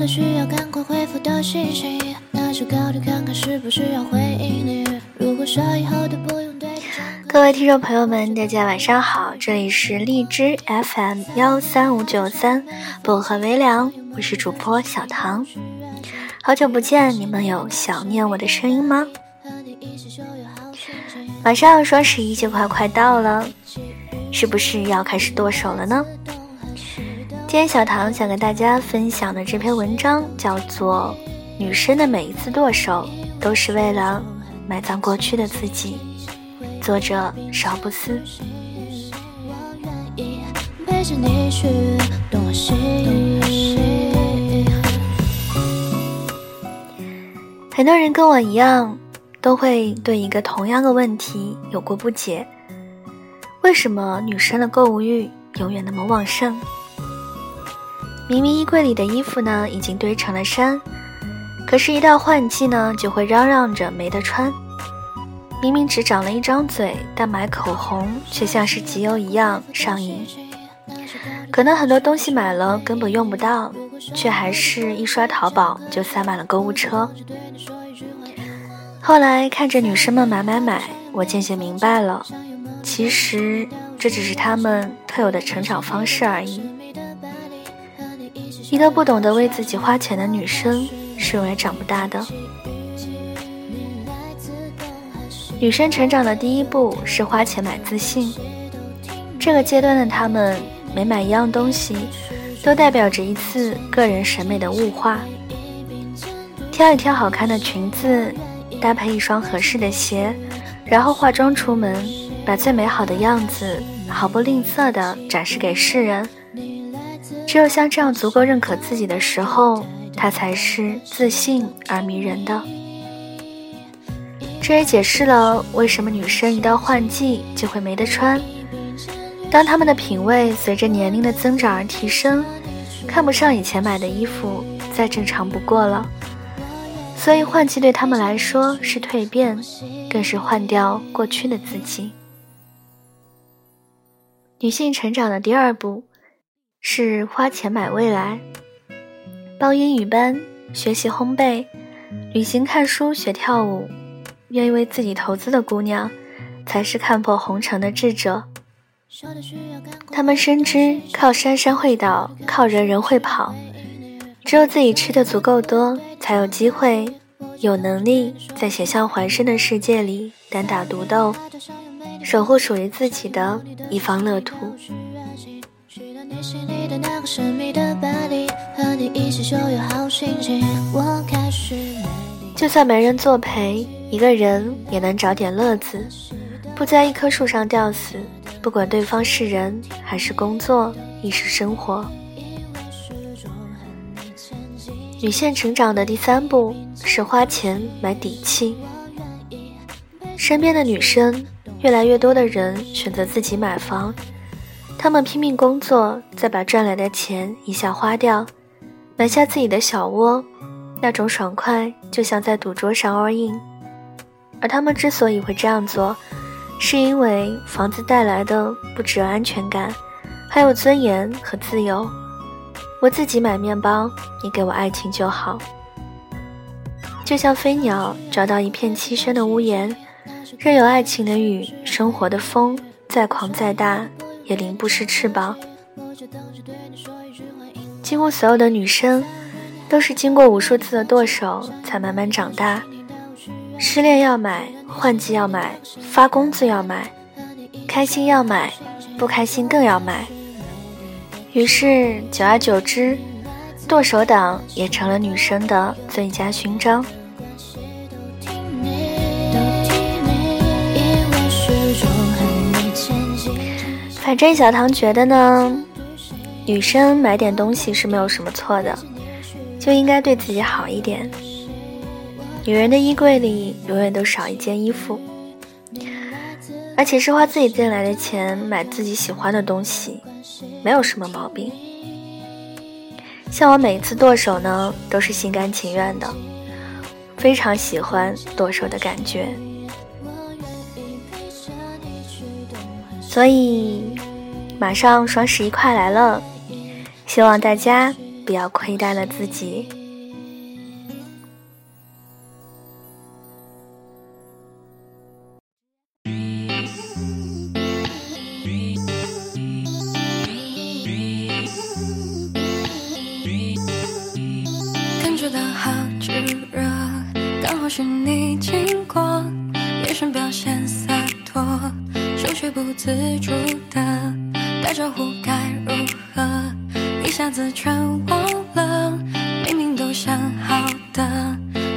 的需要赶快回复的信息，那就考虑看看是不是要回应你。如果说以后都不用对各位听众朋友们，大家晚上好，这里是荔枝 FM 幺三五九三薄荷微凉，我是主播小唐。好久不见，你们有想念我的声音吗？马上双十一就快快到了，是不是要开始剁手了呢？今天小唐想跟大家分享的这篇文章叫做《女生的每一次剁手都是为了埋葬过去的自己》。作者少不思。很多人跟我一样，都会对一个同样的问题有过不解：为什么女生的购物欲永远那么旺盛？明明衣柜里的衣服呢已经堆成了山，可是，一到换季呢，就会嚷嚷着没得穿。明明只长了一张嘴，但买口红却像是集邮一样上瘾。可能很多东西买了根本用不到，却还是一刷淘宝就塞满了购物车。后来看着女生们买买买，我渐渐明白了，其实这只是她们特有的成长方式而已。一个不懂得为自己花钱的女生，是永远长不大的。女生成长的第一步是花钱买自信。这个阶段的她们，每买一样东西，都代表着一次个人审美的物化。挑一挑好看的裙子，搭配一双合适的鞋，然后化妆出门，把最美好的样子毫不吝啬地展示给世人。只有像这样足够认可自己的时候，她才是自信而迷人的。这也解释了为什么女生一到换季就会没得穿。当她们的品味随着年龄的增长而提升，看不上以前买的衣服再正常不过了。所以换季对她们来说是蜕变，更是换掉过去的自己。女性成长的第二步是花钱买未来，报英语班、学习烘焙、旅行、看书、学跳舞。愿意为自己投资的姑娘，才是看破红尘的智者。他们深知靠山山会倒，靠人人会跑。只有自己吃的足够多，才有机会、有能力在险象环生的世界里单打独斗，守护属于自己的一方乐土。就算没人作陪。一个人也能找点乐子，不在一棵树上吊死，不管对方是人还是工作，亦是生活。女性成长的第三步是花钱买底气。身边的女生，越来越多的人选择自己买房，他们拼命工作，再把赚来的钱一下花掉，买下自己的小窝，那种爽快就像在赌桌上 all in。而他们之所以会这样做，是因为房子带来的不只有安全感，还有尊严和自由。我自己买面包，你给我爱情就好。就像飞鸟找到一片栖身的屋檐，任有爱情的雨、生活的风再狂再大，也淋不湿翅膀。几乎所有的女生，都是经过无数次的剁手，才慢慢长大。失恋要买，换季要买，发工资要买，开心要买，不开心更要买。于是久而久之，剁手党也成了女生的最佳勋章。反正小唐觉得呢，女生买点东西是没有什么错的，就应该对自己好一点。女人的衣柜里永远都少一件衣服，而且是花自己挣来的钱买自己喜欢的东西，没有什么毛病。像我每一次剁手呢，都是心甘情愿的，非常喜欢剁手的感觉。所以，马上双十一快来了，希望大家不要亏待了自己。感觉到好炙热，刚好是你经过，眼神表现，自主的打招呼该如何？一下子全忘了，明明都想好的，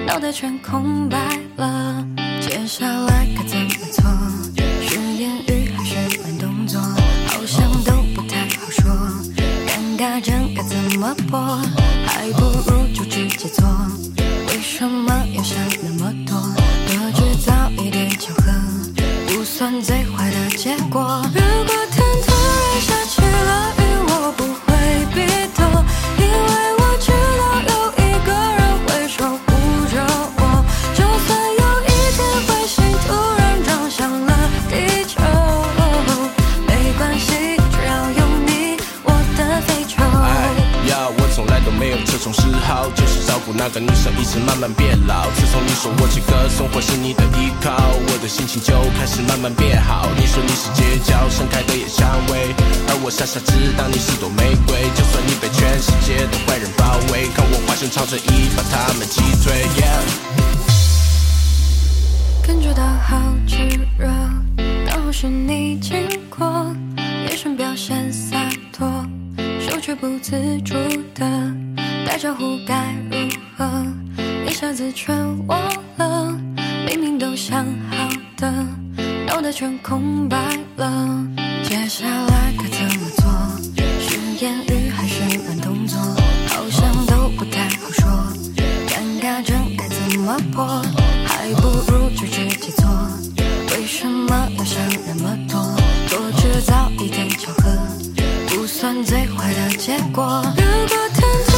脑袋全空白了，接下来该怎么做？是言语还是慢动作？好像都不太好说，尴尬症该怎么破？还不如没有这种嗜好，就是照顾那个女生，一直慢慢变老。自从你说我这个生活是你的依靠，我的心情就开始慢慢变好。你说你是街角盛开的野蔷薇，而我傻傻知道你是朵玫瑰。就算你被全世界的坏人包围，看我化身超正义，把他们击退。感觉到好炙热，刚好是你经过，眼神表现洒脱，却不自主的打招呼该如何？一下子全忘了，明明都想好的，脑袋全空白了，接下来该怎么做？是言语还是慢动作？好像都不太好说，尴尬症该怎么破？还不如就直过。如果天突